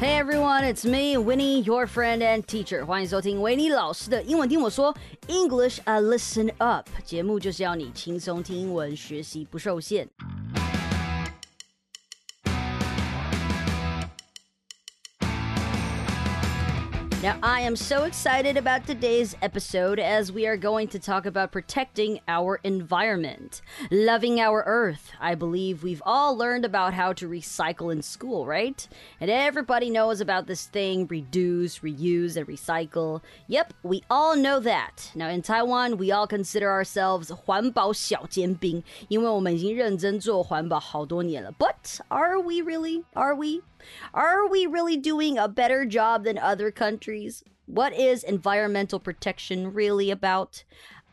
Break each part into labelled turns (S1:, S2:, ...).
S1: Hey everyone, it's me, Winnie, your friend and teacher. 欢迎收听维尼老师的英文听我说 English a Listen Up 节目，就是要你轻松听英文，学习不受限。 Now, I am so excited about today's episode as we are going to talk about protecting our environment, loving our earth. I believe we've all learned about how to recycle in school, right? And everybody knows about this thing reduce, reuse, and recycle. Yep, we all know that. Now, in Taiwan, we all consider ourselves 环保小尖兵，因为我们已经认真做环保好多年了。But are we really? Are we? Are we really doing a better job than other countries? What is environmental protection really about?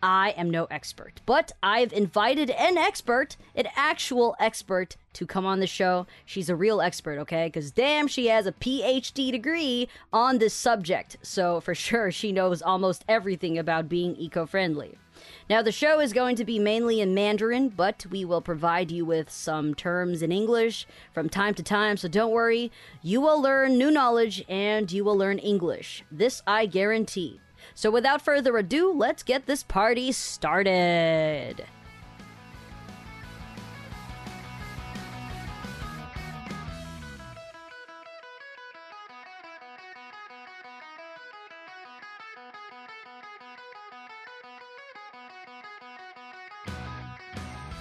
S1: I am no expert, but I've invited an expert, an actual expert, to come on the show. She's a real expert, okay? Because damn, she has a PhD degree on this subject. So for sure, she knows almost everything about being eco friendly. Now, the show is going to be mainly in Mandarin, but we will provide you with some terms in English from time to time, so don't worry. You will learn new knowledge and you will learn English. This I guarantee. So, without further ado, let's get this party started.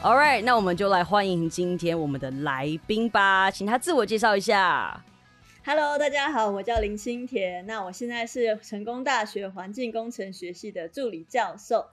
S1: All right，那我们就来欢迎今天我们的来宾吧，请他自我介绍一下。
S2: Hello，大家好，我叫林心田。那我现在是成功大学环境工程学系的助理教授。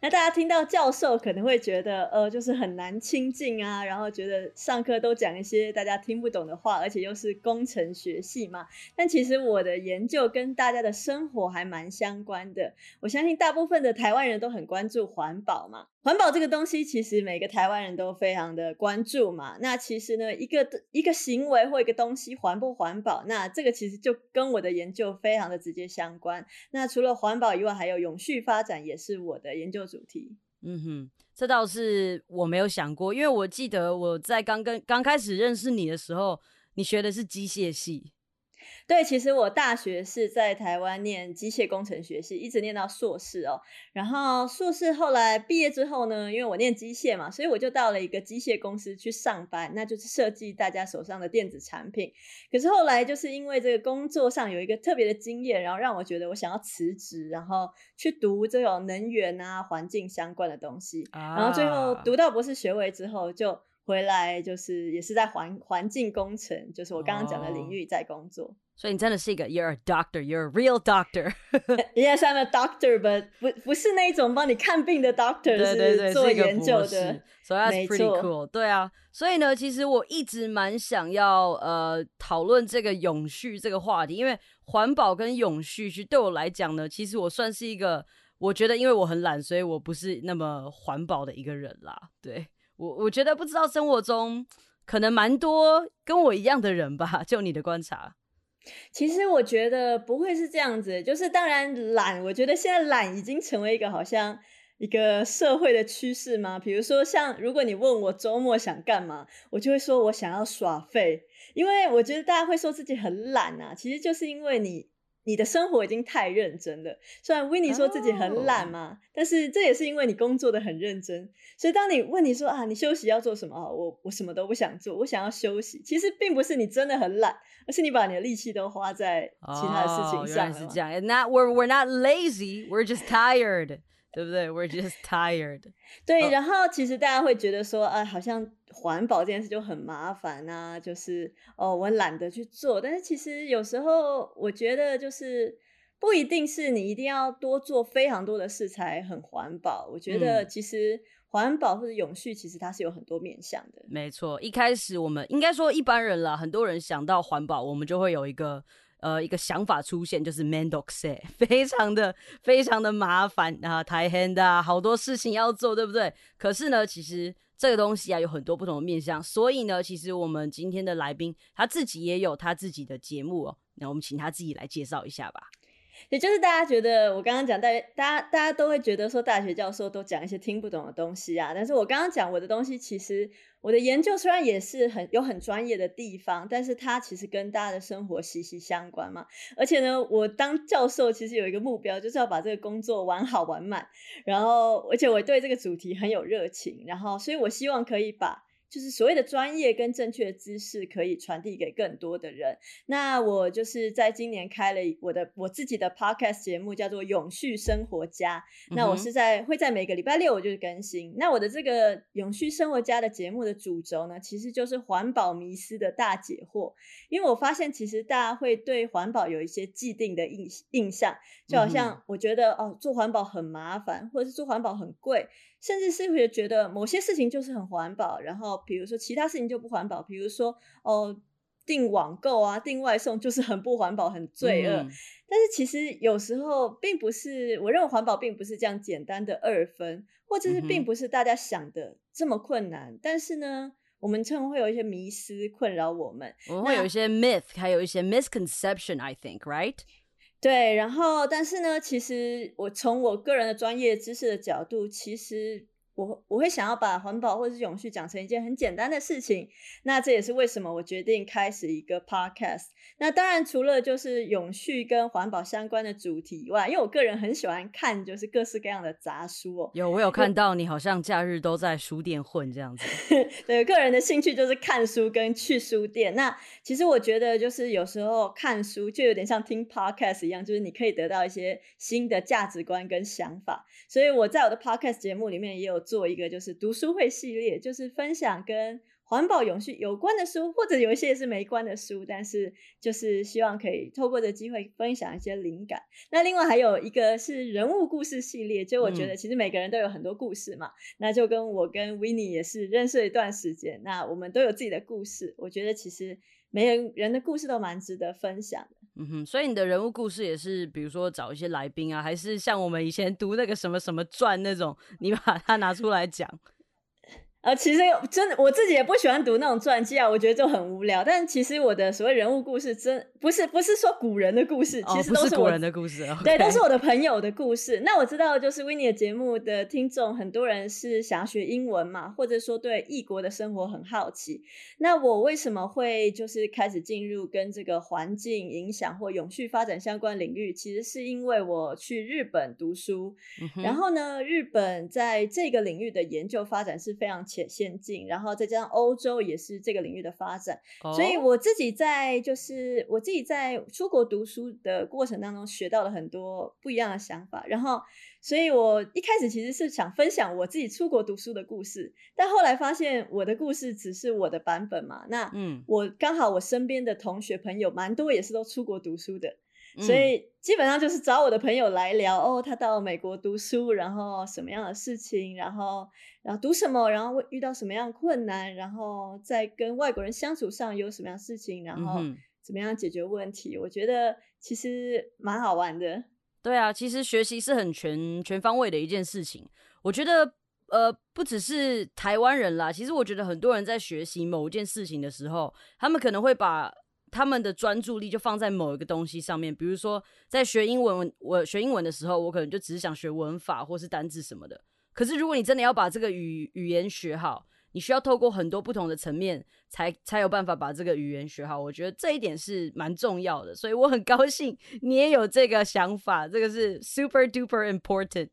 S2: 那大家听到教授可能会觉得，呃，就是很难亲近啊，然后觉得上课都讲一些大家听不懂的话，而且又是工程学系嘛。但其实我的研究跟大家的生活还蛮相关的。我相信大部分的台湾人都很关注环保嘛。环保这个东西，其实每个台湾人都非常的关注嘛。那其实呢，一个一个行为或一个东西环不环保，那这个其实就跟我的研究非常的直接相关。那除了环保以外，还有永续发展也是我的研究主题。
S1: 嗯哼，这倒是我没有想过，因为我记得我在刚跟刚开始认识你的时候，你学的是机械系。
S2: 对，其实我大学是在台湾念机械工程学系，一直念到硕士哦。然后硕士后来毕业之后呢，因为我念机械嘛，所以我就到了一个机械公司去上班，那就是设计大家手上的电子产品。可是后来就是因为这个工作上有一个特别的经验，然后让我觉得我想要辞职，然后去读这种能源啊、环境相关的东西。
S1: 啊
S2: 然后最后读到博士学位之后就。回来就是也是在环环境工程，就是我刚刚讲的领域在工作。
S1: 所以你真的是一个，you're a doctor，you're a real doctor。
S2: Yes, I'm a doctor, but 不不是那一种帮你看病的 doctor，
S1: 对对对，
S2: 是做研究的。
S1: ，so that's pretty cool。对啊，所以呢，其实我一直蛮想要呃讨论这个永续这个话题，因为环保跟永续，其实对我来讲呢，其实我算是一个，我觉得因为我很懒，所以我不是那么环保的一个人啦。对我，我觉得不知道生活中可能蛮多跟我一样的人吧，就你的观察。
S2: 其实我觉得不会是这样子，就是当然懒，我觉得现在懒已经成为一个好像一个社会的趋势嘛。比如说像如果你问我周末想干嘛，我就会说我想要耍废，因为我觉得大家会说自己很懒啊，其实就是因为你。你的生活已经太认真了。虽然 w i n n e 说自己很懒嘛但是这也是因为你工作的很认真。所以当你问你说啊，你休息要做什么啊？我我什么都不想做，我想要休息。其实并不是你真的很懒，而是你把你的力气都花在其他的事
S1: 哦
S2: 情上了嘛。
S1: 原来是这样。Not we're we're not lazy, we're just tired，对不对？We're just tired。
S2: 对，
S1: 哦
S2: 然后其实大家会觉得说，啊，好像环保这件事就很麻烦啊，就是哦，我懒得去做。但是其实有时候我觉得就是不一定是你一定要多做非常多的事才很环保。我觉得
S1: 嗯
S2: 其实环保或者永续，其实它是有很多面向的。
S1: 没错，一开始我们应该说一般人啦，很多人想到环保，我们就会有一个呃一个想法出现，就是 m a n d o x 非常的非常的麻烦啊，太 hand 啊，好多事情要做，对不对？可是呢，其实这个东西啊有很多不同的面向，所以呢，其实我们今天的来宾他自己也有他自己的节目哦，那我们请他自己来介绍一下吧。
S2: 也就是大家觉得我刚刚讲，大大家大家都会觉得说大学教授都讲一些听不懂的东西啊。但是我刚刚讲我的东西，其实我的研究虽然也是很有很专业的地方，但是它其实跟大家的生活息息相关嘛。而且呢，我当教授其实有一个目标，就是要把这个工作玩好玩满。然后，而且我对这个主题很有热情，然后，所以我希望可以把。就是所谓的专业跟正确的知识可以传递给更多的人。那我就是在今年开了我的我自己的 podcast 节目，叫做《永续生活家》。那我是在会在每个礼拜六我就更新。那我的这个《永续生活家》的节目的主轴呢，其实就是环保迷思的大解惑。因为我发现其实大家会对环保有一些既定的印印象，就好像我觉得哦，做环保很麻烦，或者是做环保很贵。甚至是会觉得某些事情就是很环保，然后比如说其他事情就不环保，比如说哦订网购啊、订外送就是很不环保、很罪恶。但是其实有时候并不是，我认为环保并不是这样简单的二分，或者是并不是大家想的这么困难。但是呢，我们常会有一些迷失困扰我们，
S1: 我们会有一些 myth，还有一些 misconception，I think，right？
S2: 对，然后但是呢，其实我从我个人的专业知识的角度，其实。我我会想要把环保或者是永续讲成一件很简单的事情，那这也是为什么我决定开始一个 podcast。那当然除了就是永续跟环保相关的主题以外，因为我个人很喜欢看就是各式各样的杂书哦。
S1: 有我有看到你好像假日都在书店混这样子。
S2: 对，个人的兴趣就是看书跟去书店。那其实我觉得就是有时候看书就有点像听 podcast 一样，就是你可以得到一些新的价值观跟想法。所以我在我的 podcast 节目里面也有。做一个就是读书会系列，就是分享跟环保永续有关的书，或者有一些是没关的书，但是就是希望可以透过这机会分享一些灵感。那另外还有一个是人物故事系列，就我觉得其实每个人都有很多故事嘛，那就跟我跟 w i n n i e 也是认识了一段时间，那我们都有自己的故事，我觉得其实每人人的故事都蛮值得分享的。
S1: 嗯哼，所以你的人物故事也是，比如说找一些来宾啊，还是像我们以前读那个什么什么传那种，你把它拿出来讲。
S2: 呃，其实真的我自己也不喜欢读那种传记啊，我觉得就很无聊。但其实我的所谓人物故事，真不是不是说古人的故事，其实都
S1: 是古人的故事，
S2: 对，都是我的朋友的故事。那我知道，就是 w i n n i e 的节目的听众，很多人是想要学英文嘛，或者说对异国的生活很好奇。那我为什么会就是开始进入跟这个环境影响或永续发展相关领域？其实是因为我去日本读书，然后呢，日本在这个领域的研究发展是非常。且先进，然后再加上欧洲也是这个领域的发展，所以我自己在就是我自己在出国读书的过程当中学到了很多不一样的想法，然后，所以我一开始其实是想分享我自己出国读书的故事，但后来发现我的故事只是我的版本嘛，那嗯，我刚好我身边的同学朋友蛮多也是都出国读书的。所以基本上就是找我的朋友来聊哦，他到美国读书，然后什么样的事情，然后然后读什么，然后遇到什么样困难，然后在跟外国人相处上有什么样事情，然后怎么样解决问题。我觉得其实蛮好玩的。
S1: 对啊，其实学习是很全全方位的一件事情。我觉得呃，不只是台湾人啦，其实我觉得很多人在学习某一件事情的时候，他们可能会把。他们的专注力就放在某一个东西上面，比如说在学英文，我学英文的时候，我可能就只是想学文法或是单字什么的。可是如果你真的要把这个语语言学好，你需要透过很多不同的层面，才才有办法把这个语言学好。我觉得这一点是蛮重要的，所以我很高兴你也有这个想法，这个是 super duper important。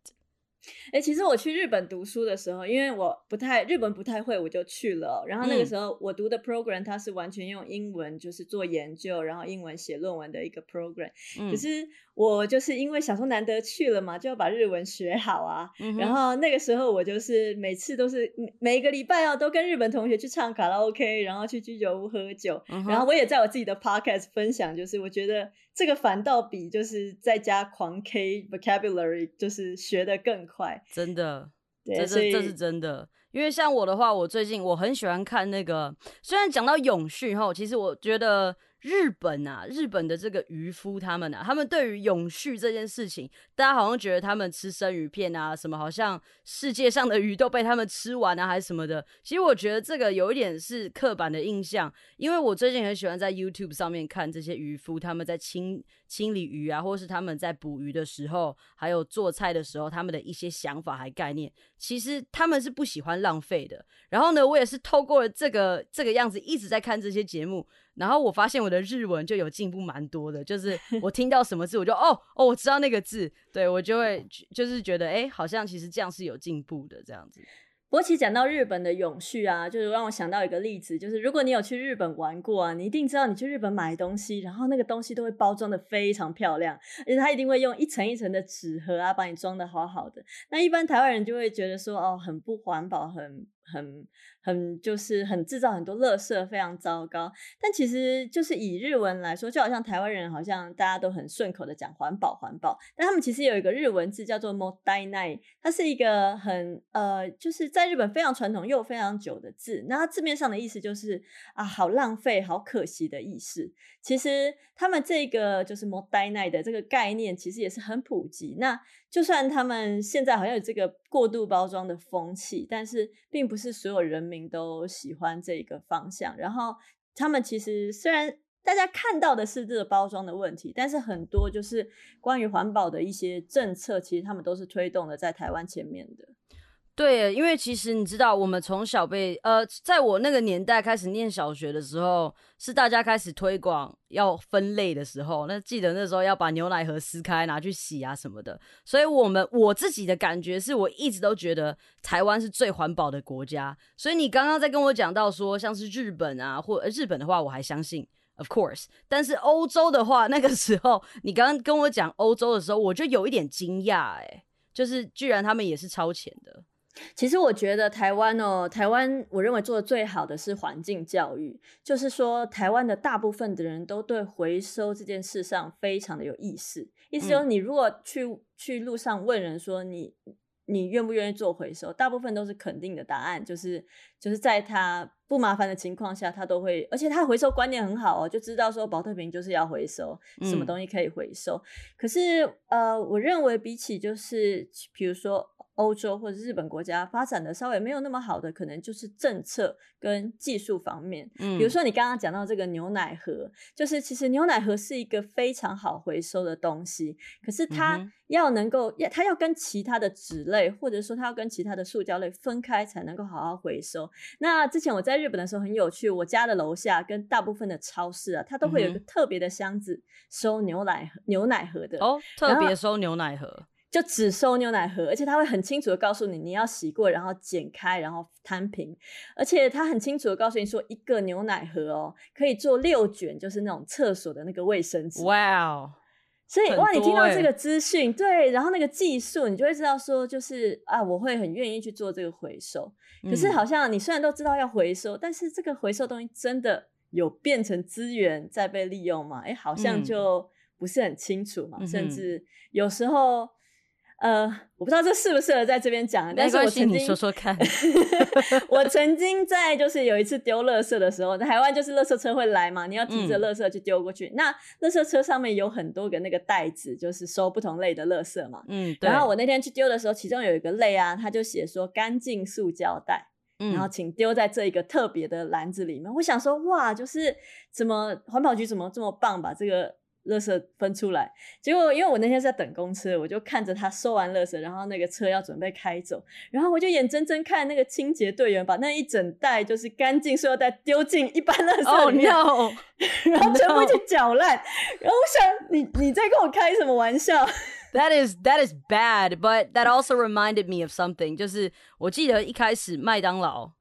S2: 哎，其实我去日本读书的时候，因为我不太日本不太会，我就去了。然后那个时候我读的 program 它是完全用英文，就是做研究，然后英文写论文的一个 program。可是我就是因为想说难得去了嘛，就要把日文学好啊。然后那个时候我就是每次都是每一个礼拜哦，都跟日本同学去唱卡拉 OK，然后去居酒屋喝酒。然后我也在我自己的 podcast 分享，就是我觉得这个反倒比就是在家狂 K vocabulary 就是学的更。快，
S1: 真的，这是这是真的。因为像我的话，我最近我很喜欢看那个，虽然讲到永续哈，其实我觉得日本啊，日本的这个渔夫他们啊，他们对于永续这件事情，大家好像觉得他们吃生鱼片啊，什么好像世界上的鱼都被他们吃完啊，还是什么的。其实我觉得这个有一点是刻板的印象，因为我最近很喜欢在 YouTube 上面看这些渔夫他们在清清理鱼啊，或是他们在捕鱼的时候，还有做菜的时候，他们的一些想法还概念，其实他们是不喜欢浪费的。然后呢，我也是透过了这个这个样子一直在看这些节目。然后我发现我的日文就有进步蛮多的，就是 我听到什么字，我就哦哦，我知道那个字，对我就会就是觉得哎，好像其实这样是有进步的这样子。
S2: 不过其实讲到日本的永续啊，就是让我想到一个例子，就是如果你有去日本玩过啊，你一定知道你去日本买东西，然后那个东西都会包装的非常漂亮，而且他一定会用一层一层的纸盒啊，把你装的好好的。那一般台湾人就会觉得说，哦，很不环保，很。很很就是很制造很多垃圾，非常糟糕。但其实就是以日文来说，就好像台湾人好像大家都很顺口的讲环保环保，但他们其实有一个日文字叫做 “modai”，它是一个很呃，就是在日本非常传统又非常久的字。那它字面上的意思就是啊，好浪费、好可惜的意思。其实他们这个就是 “modai” 的这个概念，其实也是很普及。那就算他们现在好像有这个过度包装的风气，但是并不是所有人民都喜欢这个方向。然后他们其实虽然大家看到的是这个包装的问题，但是很多就是关于环保的一些政策，其实他们都是推动的在台湾前面的。
S1: 对，因为其实你知道，我们从小被呃，在我那个年代开始念小学的时候，是大家开始推广要分类的时候。那记得那时候要把牛奶盒撕开拿去洗啊什么的。所以，我们我自己的感觉是我一直都觉得台湾是最环保的国家。所以你刚刚在跟我讲到说，像是日本啊，或日本的话，我还相信，of course。但是欧洲的话，那个时候你刚刚跟我讲欧洲的时候，我就有一点惊讶，哎，就是居然他们也是超前的。
S2: 其实我觉得台湾哦，台湾我认为做的最好的是环境教育，就是说台湾的大部分的人都对回收这件事上非常的有意识。意思就是你如果去去路上问人说你你愿不愿意做回收，大部分都是肯定的答案，就是就是在他不麻烦的情况下，他都会，而且他回收观念很好哦，就知道说保特瓶就是要回收，什么东西可以回收。可是呃，我认为比起就是比如说。欧洲或者日本国家发展的稍微没有那么好的，可能就是政策跟技术方面。嗯，比如说你刚刚讲到这个牛奶盒，就是其实牛奶盒是一个非常好回收的东西，可是它要能够要它要跟其他的纸类，或者说它要跟其他的塑胶类分开才能够好好回收。那之前我在日本的时候很有趣，我家的楼下跟大部分的超市啊，它都会有一个特别的箱子收牛奶牛奶盒的
S1: 哦，特别收牛奶盒。
S2: 就只收牛奶盒，而且他会很清楚的告诉你，你要洗过，然后剪开，然后摊平。而且他很清楚的告诉你说，一个牛奶盒哦，可以做六卷，就是那种厕所的那个卫生纸。
S1: 哇哦！
S2: 所以哇，你听到这个资讯，对，然后那个技术，你就会知道说，就是啊，我会很愿意去做这个回收。可是好像你虽然都知道要回收，但是这个回收东西真的有变成资源再被利用吗？哎，好像就不是很清楚嘛。甚至有时候。呃，我不知道这适不适合在这边讲，但是我曾经
S1: 说说看，
S2: 我曾经在就是有一次丢垃圾的时候，台湾就是垃圾车会来嘛，你要提着垃圾去丢过去，那垃圾车上面有很多个那个袋子，就是收不同类的垃圾嘛。嗯，然后我那天去丢的时候，其中有一个类啊，他就写说干净塑胶袋，然后请丢在这一个特别的篮子里面。我想说，哇，就是怎么环保局怎么这么棒，把这个。垃圾分出来，结果因为我那天是在等公车，我就看着他收完垃圾，然后那个车要准备开走，然后我就眼睁睁看那个清洁队员把那一整袋就是干净塑料袋丢进一般垃圾里面，然后全部去搅烂，然后我想你你在跟我开什么玩笑
S1: ？That is that is bad, but that also reminded me of something. 就是我记得一开始麦当劳，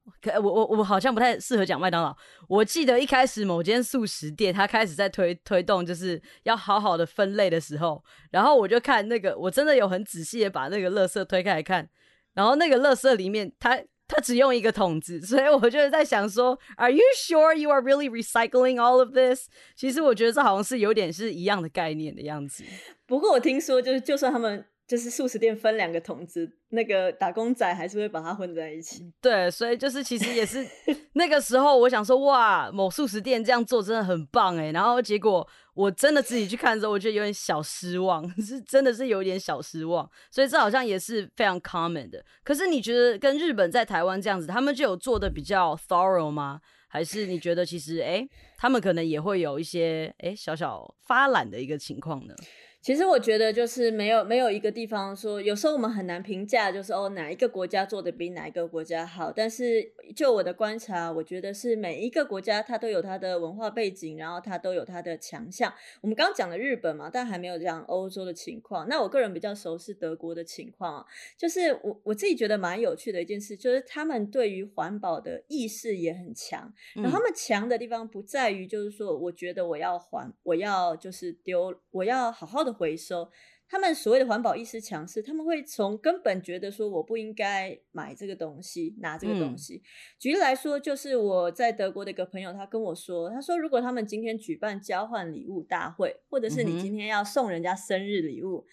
S1: 我我我好像不太适合讲麦当劳。我记得一开始某间素食店，他开始在推推动，就是要好好的分类的时候，然后我就看那个，我真的有很仔细的把那个垃圾推开来看，然后那个垃圾里面，它。他只用一个桶子，所以我就在想说，Are you sure you are really recycling all of this？其实我觉得这好像是有点是一样的概念的样子。
S2: 不过我听说，就是就算他们就是素食店分两个桶子，那个打工仔还是会把它混在一起。
S1: 对，所以就是其实也是那个时候，我想说哇，某素食店这样做真的很棒哎。然后结果我真的自己去看的时候，我觉得有点小失望，是真的是有点小失望。所以这好像也是非常 common 的。可是你觉得跟日本在台湾这样子，他们就有做的比较 thorough 吗？还是你觉得其实哎，他们可能也会有一些哎小小发懒的一个情况呢？
S2: 其实我觉得就是没有没有一个地方说，有时候我们很难评价，就是哦哪一个国家做的比哪一个国家好。但是就我的观察，我觉得是每一个国家它都有它的文化背景，然后它都有它的强项。我们刚刚讲了日本嘛，但还没有讲欧洲的情况。那我个人比较熟是德国的情况啊，就是我我自己觉得蛮有趣的一件事，就是他们对于环保的意识也很强。然后他们强的地方不在于就是说，我觉得我要环，我要就是丢，我要好好的。回收，他们所谓的环保意识强势，他们会从根本觉得说我不应该买这个东西，拿这个东西。举例来说，就是我在德国的一个朋友，他跟我说，他说如果他们今天举办交换礼物大会，或者是你今天要送人家生日礼物，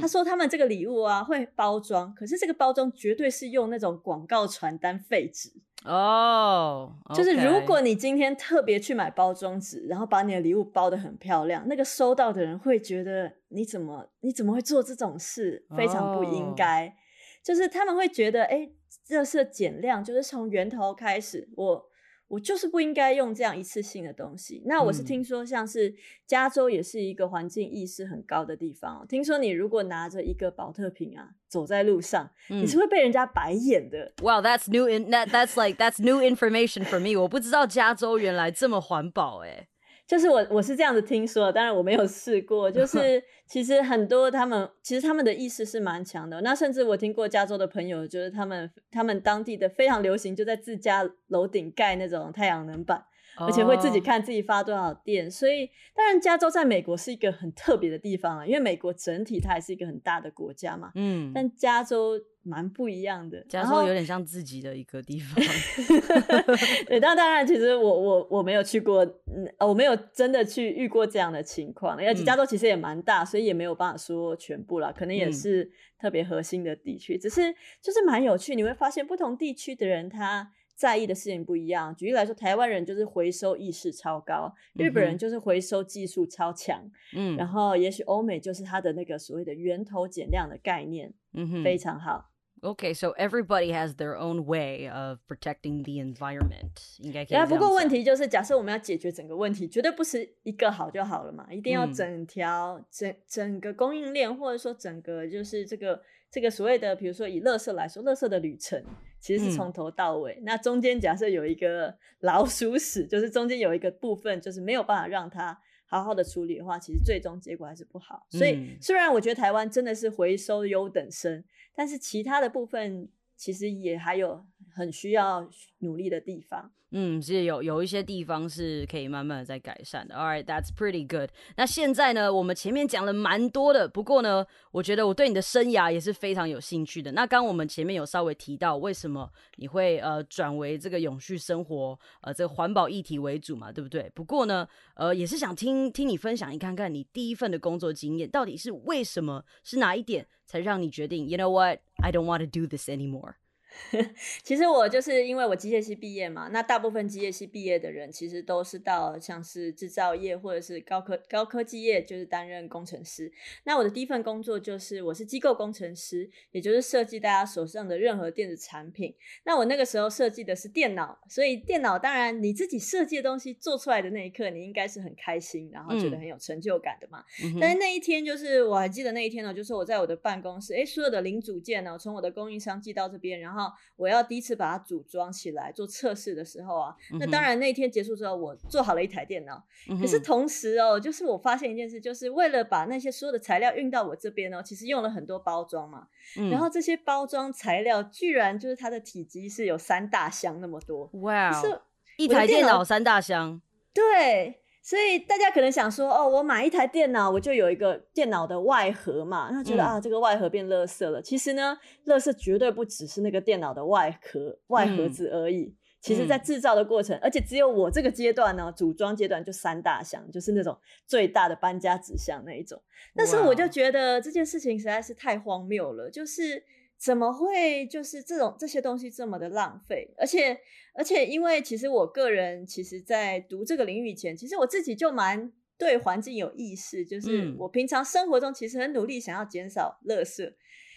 S2: 他说他们这个礼物啊会包装，可是这个包装绝对是用那种广告传单废纸。
S1: 哦，
S2: 就是如果你今天特别去买包装纸，然后把你的礼物包的很漂亮，那个收到的人会觉得你怎么你怎么会做这种事，非常不应该。就是他们会觉得，哎，这是减量，就是从源头开始，我。我就是不应该用这样一次性的东西。那我是听说，像是加州也是一个环境意识很高的地方。听说你如果拿着一个保特瓶啊，走在路上，你是会被人家白眼的。
S1: Wow, that's new in that that's like that's new information for me. 我不知道加州原来这么环保哎。
S2: 就是我我是这样子听说，当然我没有试过。就 是其实很多他们其实他们的意识是蛮强的。那甚至我听过加州的朋友，就是他们他们当地的非常流行，就在自家楼顶盖那种太阳能板，而且会自己看自己发多少电。所以当然加州在美国是一个很特别的地方啊，因为美国整体它还是一个很大的国家嘛。嗯，但加州。蛮不一样的，
S1: 加州有点像自己的一个地方。
S2: 对，但当然，其实我我我没有去过，嗯，我没有真的去遇过这样的情况。而且加州其实也蛮大，所以也没有办法说全部啦，可能也是特别核心的地区。只是就是蛮有趣，你会发现不同地区的人他在意的事情不一样。举例来说，台湾人就是回收意识超高，日本人就是回收技术超强，嗯，然后也许欧美就是他的那个所谓的源头减量的概念，嗯非常好。
S1: Okay, so everybody has their own way of protecting the environment. 应该可以。
S2: 那不过问题就是，假设我们要解决整个问题，绝对不是一个好就好了嘛，一定要整条整整个供应链，或者说整个就是这个这个所谓的，比如说以乐色来说，乐色的旅程其实是从头到尾。那中间假设有一个老鼠屎，就是中间有一个部分就是没有办法让它好好的处理的话，其实最终结果还是不好。所以虽然我觉得台湾真的是回收优等生。但是其他的部分其实也还有很需要努力的地方。
S1: 嗯，是有有一些地方是可以慢慢的在改善的。All right, that's pretty good。那现在呢，我们前面讲了蛮多的，不过呢，我觉得我对你的生涯也是非常有兴趣的。那刚我们前面有稍微提到，为什么你会呃转为这个永续生活呃这个环保议题为主嘛，对不对？不过呢，呃也是想听听你分享一看看你第一份的工作经验到底是为什么，是哪一点才让你决定？You know what? I don't want to do this anymore.
S2: 其实我就是因为我机械系毕业嘛，那大部分机械系毕业的人其实都是到像是制造业或者是高科高科技业，就是担任工程师。那我的第一份工作就是我是机构工程师，也就是设计大家手上的任何电子产品。那我那个时候设计的是电脑，所以电脑当然你自己设计的东西做出来的那一刻，你应该是很开心，然后觉得很有成就感的嘛。但是那一天就是我还记得那一天呢，就是我在我的办公室，哎，所有的零组件呢，从我的供应商寄到这边，然后我要第一次把它组装起来做测试的时候啊，那当然那天结束之后，我做好了一台电脑。可是同时哦，就是我发现一件事，就是为了把那些所有的材料运到我这边呢，其实用了很多包装嘛。然后这些包装材料居然就是它的体积是有三大箱那么多。
S1: 哇！是一台电脑三大箱。
S2: 对。所以大家可能想说，哦，我买一台电脑，我就有一个电脑的外盒嘛，那觉得啊，这个外盒变垃圾了。其实呢，垃圾绝对不只是那个电脑的外壳、外盒子而已。其实，在制造的过程，而且只有我这个阶段呢，组装阶段就三大箱，就是那种最大的搬家纸箱那一种。但是我就觉得这件事情实在是太荒谬了，就是怎么会就是这种这些东西这么的浪费？而且而且，因为其实我个人其实，在读这个领域以前，其实我自己就蛮对环境有意识，就是我平常生活中其实很努力想要减少垃圾。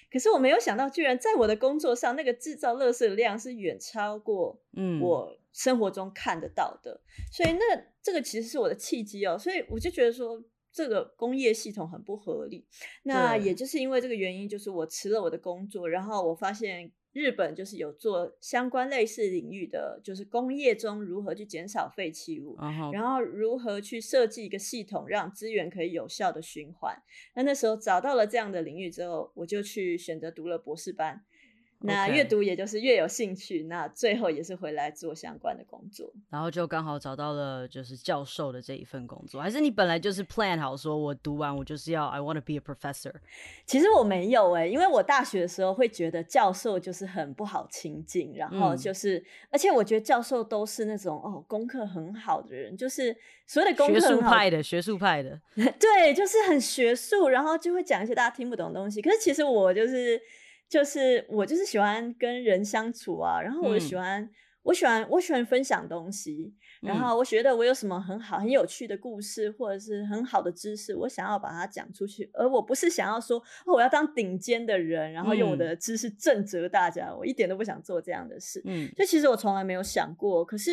S2: 可是我没有想到，居然在我的工作上，那个制造垃圾的量是远超过嗯我生活中看得到的。所以那这个其实是我的契机哦。所以我就觉得说，这个工业系统很不合理。那也就是因为这个原因，就是我辞了我的工作，然后我发现。日本就是有做相关类似领域的，就是工业中如何去减少废弃物，然后如何去设计一个系统，让资源可以有效的循环。那那时候找到了这样的领域之后，我就去选择读了博士班。那越读也就是越有兴趣，那最后也是回来做相关的工作，
S1: 然后就刚好找到了就是教授的这一份工作，还是你本来就是 plan 好说，我读完我就是要 I want to be a professor。
S2: 其实我没有哎，因为我大学的时候会觉得教授就是很不好亲近，然后就是，而且我觉得教授都是那种哦功课很好的人，就是所有的功
S1: 课学术派的学术派的，
S2: 对，就是很学术，然后就会讲一些大家听不懂的东西。可是其实我就是。就是我就是喜欢跟人相处啊，然后我喜欢我喜欢我喜欢分享东西，然后我觉得我有什么很好很有趣的故事或者是很好的知识，我想要把它讲出去，而我不是想要说我要当顶尖的人，然后用我的知识震慑大家，我一点都不想做这样的事。嗯，就其实我从来没有想过，可是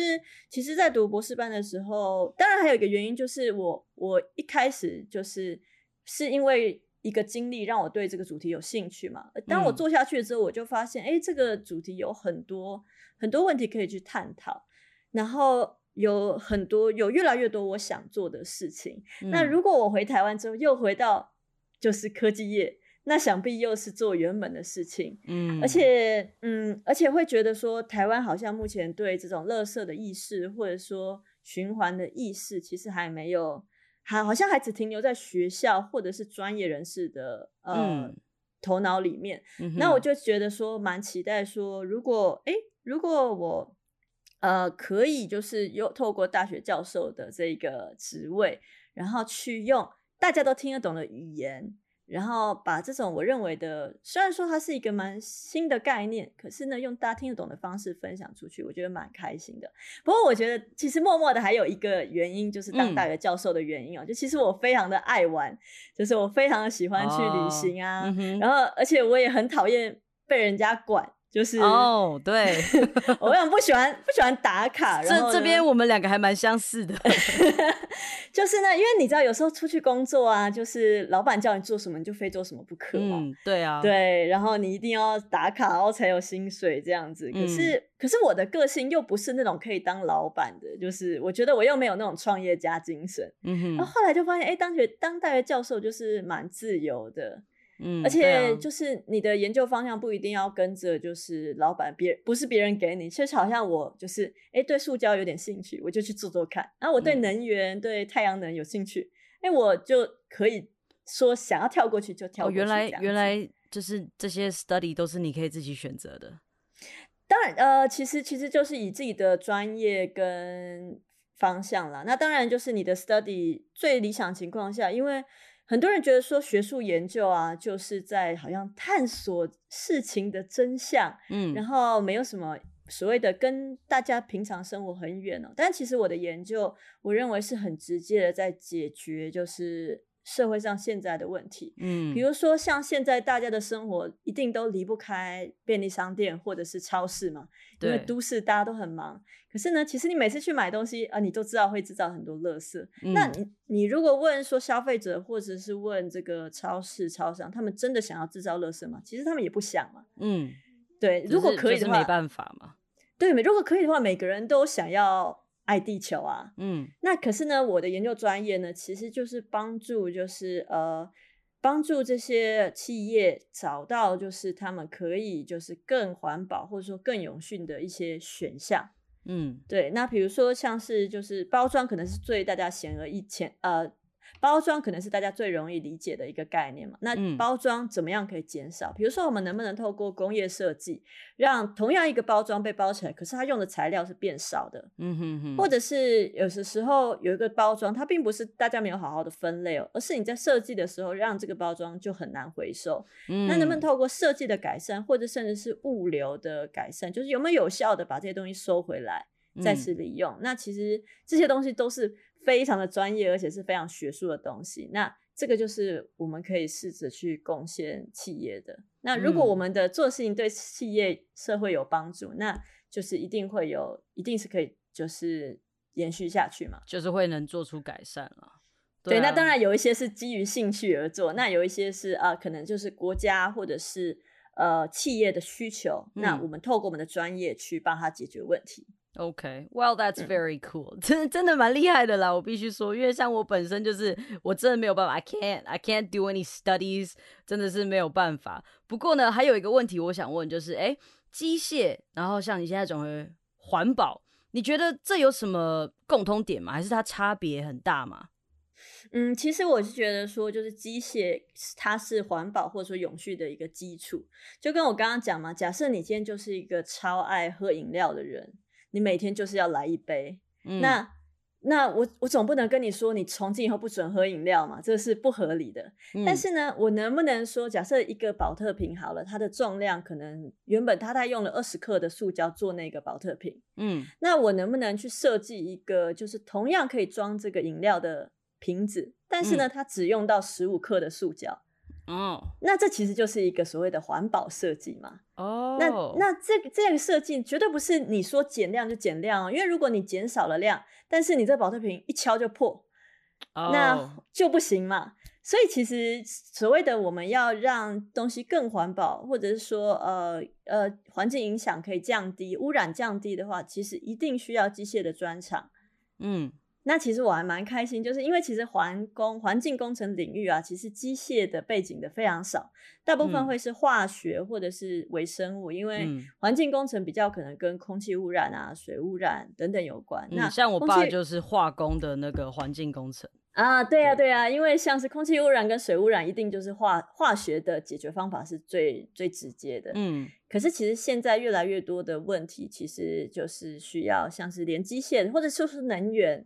S2: 其实，在读博士班的时候，当然还有一个原因就是我我一开始就是是因为。一个经历让我对这个主题有兴趣嘛？当我做下去之后，我就发现，哎，这个主题有很多很多问题可以去探讨，然后有很多有越来越多我想做的事情。那如果我回台湾之后又回到就是科技业，那想必又是做原本的事情。嗯，而且嗯，而且会觉得说，台湾好像目前对这种垃圾的意识，或者说循环的意识，其实还没有。还好像还只停留在学校或者是专业人士的呃头脑里面，那我就觉得说蛮期待说，如果哎，如果我呃可以就是有透过大学教授的这个职位，然后去用大家都听得懂的语言。然后把这种我认为的，虽然说它是一个蛮新的概念，可是呢，用大家听得懂的方式分享出去，我觉得蛮开心的。不过我觉得其实默默的还有一个原因，就是当大学教授的原因啊。就其实我非常的爱玩，就是我非常的喜欢去旅行啊，然后而且我也很讨厌被人家管。就是
S1: 哦，对，
S2: 我很不喜欢不喜欢打卡。
S1: 这这边我们两个还蛮相似的，
S2: 就是呢，因为你知道，有时候出去工作啊，就是老板叫你做什么，你就非做什么不可嘛。
S1: 嗯，对啊，
S2: 对，然后你一定要打卡，然后才有薪水这样子。可是，可是我的个性又不是那种可以当老板的，就是我觉得我又没有那种创业家精神。嗯哼，然后后来就发现，哎，当学当大学教授就是蛮自由的。嗯，而且就是你的研究方向不一定要跟着，就是老板别不是别人给你，确实好像我就是哎对塑胶有点兴趣，我就去做做看。然后我对能源、对太阳能有兴趣，哎我就可以说想要跳过去就跳。哦，
S1: 原来原来就是这些 study 都是你可以自己选择的。
S2: 当然，呃，其实其实就是以自己的专业跟方向啦。那当然就是你的 study 最理想情况下，因为。很多人觉得说学术研究啊，就是在好像探索事情的真相，嗯，然后没有什么所谓的跟大家平常生活很远哦。但其实我的研究，我认为是很直接的在解决，就是。社会上现在的问题，嗯，比如说像现在大家的生活一定都离不开便利商店或者是超市嘛，因为都市大家都很忙。可是呢，其实你每次去买东西啊，你都知道会制造很多垃圾。那你你如果问说消费者或者是问这个超市超商，他们真的想要制造垃圾吗？其实他们也不想嘛。嗯，对，如果可以的
S1: 话，没办法嘛。
S2: 对，如果可以的话，每个人都想要。爱地球啊，嗯，那可是呢，我的研究专业呢，其实就是帮助，就是呃，帮助这些企业找到，就是他们可以就是更环保或者说更永续的一些选项，嗯，对。那比如说像是就是包装，可能是最大家显而易见，呃，包装可能是大家最容易理解的一个概念嘛。那包装怎么样可以减少？比如说，我们能不能透过工业设计，让同样一个包装被包起来，可是它用的材料是变少的？嗯哼哼。或者是有些时候有一个包装，它并不是大家没有好好的分类哦，而是你在设计的时候让这个包装就很难回收。那能不能透过设计的改善，或者甚至是物流的改善，就是有没有有效的把这些东西收回来？再次利用，那其实这些东西都是非常的专业，而且是非常学术的东西。那这个就是我们可以试着去贡献企业的。那如果我们的做事情对企业社会有帮助，那就是一定会有，一定是可以就是延续下去嘛，
S1: 就是会能做出改善了。
S2: 对，那当然有一些是基于兴趣而做，那有一些是啊，可能就是国家或者是呃企业的需求，那我们透过我们的专业去帮他解决问题。
S1: Okay, well, that's very cool. 真真的蛮厉害的啦，我必须说，因为像我本身就是我真的没有办法，I can't, I can't do any studies，真的是没有办法。不过呢，还有一个问题我想问，就是哎，机械，然后像你现在转为环保，你觉得这有什么共通点吗？还是它差别很大吗？
S2: 嗯，其实我是觉得说，就是机械它是环保或者说永续的一个基础。就跟我刚刚讲嘛，假设你今天就是一个超爱喝饮料的人。你每天就是要来一杯，那那我我总不能跟你说，你从今以后不准喝饮料嘛？这是不合理的。但是呢，我能不能说，假设一个保特瓶好了，它的重量可能原本它它用了二十克的塑胶做那个保特瓶，嗯，那我能不能去设计一个，就是同样可以装这个饮料的瓶子，但是呢，它只用到十五克的塑胶？哦，那这其实就是一个所谓的环保设计嘛。哦，那那这个这个设计绝对不是你说减量就减量哦，因为如果你减少了量，但是你这保特瓶一敲就破，那就不行嘛。所以其实所谓的我们要让东西更环保，或者是说呃呃环境影响可以降低，污染降低的话，其实一定需要机械的专长。嗯。那其实我还蛮开心，就是因为其实环工环境工程领域啊，其实机械的背景的非常少，大部分会是化学或者是微生物，因为环境工程比较可能跟空气污染啊、水污染等等有关。那
S1: 像我爸就是化工的那个环境工程
S2: 啊，对呀对呀，因为像是空气污染跟水污染，一定就是化化学的解决方法是最最直接的。嗯，可是其实现在越来越多的问题，其实就是需要像是连机械或者说是能源。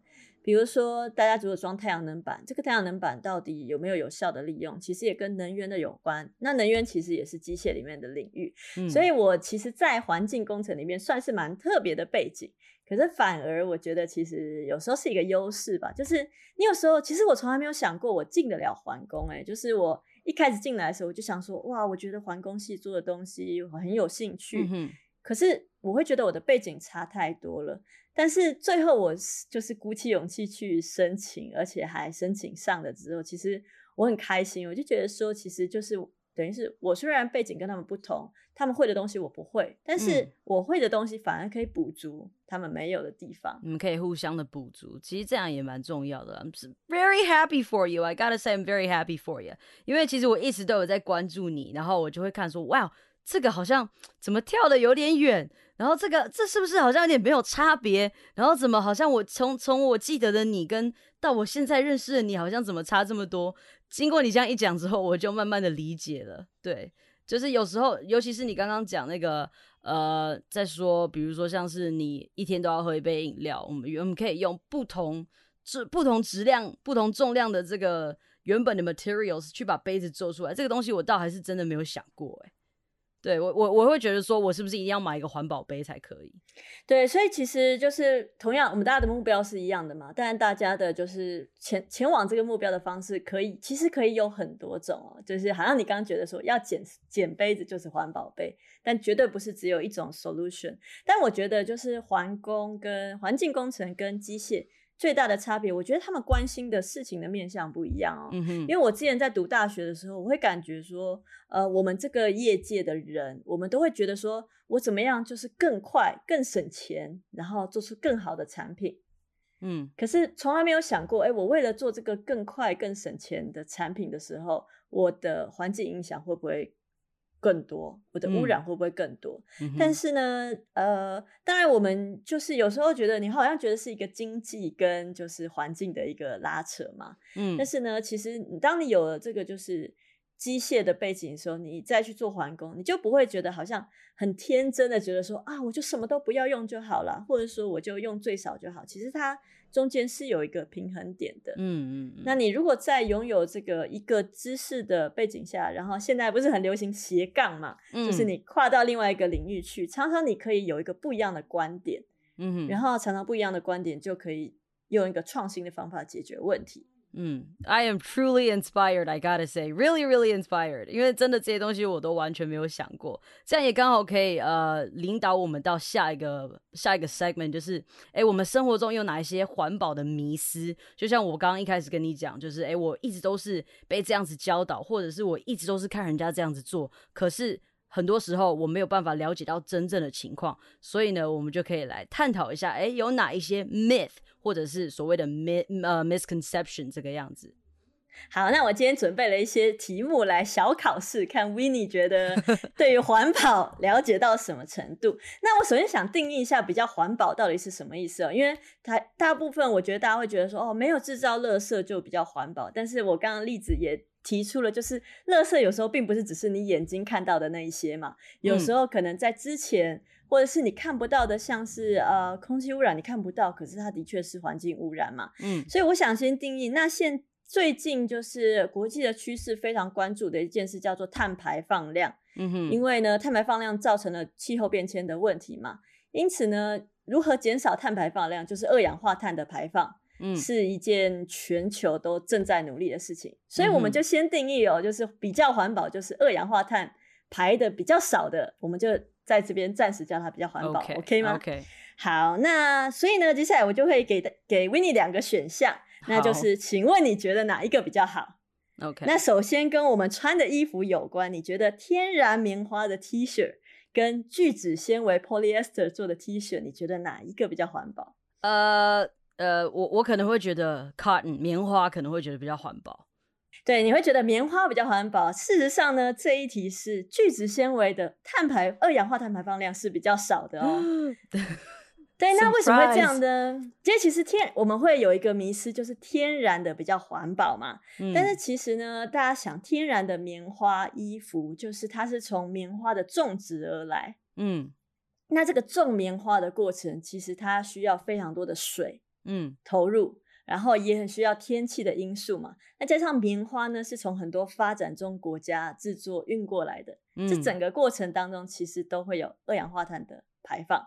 S2: 比如说，大家如果装太阳能板，这个太阳能板到底有没有有效的利用？其实也跟能源的有关。那能源其实也是机械里面的领域，所以我其实，在环境工程里面算是蛮特别的背景。可是反而我觉得，其实有时候是一个优势吧。就是你有时候，其实我从来没有想过我进得了环工。哎，就是我一开始进来的时候，我就想说，哇，我觉得环工系做的东西我很有兴趣。可是我会觉得我的背景差太多了。但是最后我就是鼓起勇气去申请，而且还申请上了之后，其实我很开心。我就觉得说，其实就是等于是我虽然背景跟他们不同，他们会的东西我不会，但是我会的东西反而可以补足他们没有的地方。
S1: 你们可以互相的补足，其实这样也蛮重要的。I'm very happy for you. I gotta say I'm very happy for you. 因为其实我一直都有在关注你，然后我就会看说，哇，这个好像怎么跳的有点远。然后这个这是不是好像有点没有差别？然后怎么好像我从从我记得的你跟到我现在认识的你，好像怎么差这么多？经过你这样一讲之后，我就慢慢的理解了。对，就是有时候，尤其是你刚刚讲那个呃，在说，比如说像是你一天都要喝一杯饮料，我们我们可以用不同质、不同质量、不同重量的这个原本的 materials 去把杯子做出来。这个东西我倒还是真的没有想过，哎。对我我我会觉得说，我是不是一定要买一个环保杯才可以？
S2: 对，所以其实就是同样，我们大家的目标是一样的嘛。但大家的就是前前往这个目标的方式，可以其实可以有很多种哦。就是好像你刚刚觉得说要捡捡杯子就是环保杯，但绝对不是只有一种 solution。但我觉得就是环工跟环境工程跟机械。最大的差别，我觉得他们关心的事情的面向不一样哦。嗯哼，因为我之前在读大学的时候，我会感觉说，呃，我们这个业界的人，我们都会觉得说，我怎么样就是更快、更省钱，然后做出更好的产品。嗯，可是从来没有想过，哎，我为了做这个更快、更省钱的产品的时候，我的环境影响会不会更多，我的污染会不会更多？
S1: 嗯
S2: 但是呢，呃，当然我们就是有时候觉得你好像觉得是一个经济跟就是环境的一个拉扯嘛，
S1: 嗯
S2: 但是呢，其实你当你有了这个就是机械的背景的时候，你再去做环工，你就不会觉得好像很天真的觉得说啊，我就什么都不要用就好了，或者说我就用最少就好。其实它中间是有一个平衡点的。
S1: 嗯嗯嗯，
S2: 那你如果在拥有这个一个知识的背景下，然后现在不是很流行斜杠嘛，就是
S1: 嗯
S2: 你跨到另外一个领域去，常常你可以有一个不一样的观点，
S1: 嗯哼，
S2: 然后常常不一样的观点就可以用一个创新的方法解决问题。
S1: 嗯，I am truly inspired. I gotta say, really, really inspired. 因为真的这些东西我都完全没有想过，这样也刚好可以呃领导我们到下一个下一个 segment，就是哎，我们生活中有哪一些环保的迷思？就像我刚刚一开始跟你讲，就是哎，我一直都是被这样子教导，或者是我一直都是看人家这样子做，可是。很多时候我没有办法了解到真正的情况，所以呢，我们就可以来探讨一下，哎，有哪一些 myth 或者是所谓的 myth 呃 misconception 这个样子。
S2: 好，那我今天准备了一些题目来小考试，看 w i n n i e 觉得 对于环保了解到什么程度。那我首先想定义一下比较环保到底是什么意思哦，因为它大部分我觉得大家会觉得说，哦，没有制造垃圾就比较环保。但是我刚刚例子也提出了，就是垃圾有时候并不是只是你眼睛看到的那一些嘛，有时候可能在之前。或者是你看不到的，像是呃空气污染，你看不到，可是它的确是环境污染嘛。
S1: 嗯
S2: 所以我想先定义，那现最近就是国际的趋势非常关注的一件事，叫做碳排放量。
S1: 嗯哼，
S2: 因为呢，碳排放量造成了气候变迁的问题嘛，因此呢，如何减少碳排放量，就是二氧化碳的排放，
S1: 嗯
S2: 是一件全球都正在努力的事情。所以我们就先定义哦，就是比较环保，就是二氧化碳排的比较少的，我们就在这边暂时叫它比较环保 OK，OK 吗
S1: ？OK，
S2: 好，那所以呢，接下来我就会给给 w i n n i e 两个选项，那就是，请问你觉得哪一个比较好
S1: ？OK，
S2: 那首先跟我们穿的衣服有关，你觉得天然棉花的 T 恤跟聚酯纤维 polyester 做的 T 恤，你觉得哪一个比较环保？
S1: 呃呃，我我可能会觉得 cotton 棉花可能会觉得比较环保。
S2: 对，你会觉得棉花比较环保。事实上呢，这一题是聚酯纤维的碳排二氧化碳排放量是比较少的哦。对，那为什么会这样呢？因为其实天我们会有一个迷思，就是天然的比较环保嘛。
S1: 嗯
S2: 但是其实呢，大家想，天然的棉花衣服，就是它是从棉花的种植而来。
S1: 嗯
S2: 那这个种棉花的过程，其实它需要非常多的水
S1: 嗯
S2: 投入，然后也很需要天气的因素嘛。那加上棉花呢，是从很多发展中国家制作运过来的，这
S1: 嗯
S2: 整个过程当中，其实都会有二氧化碳的排放。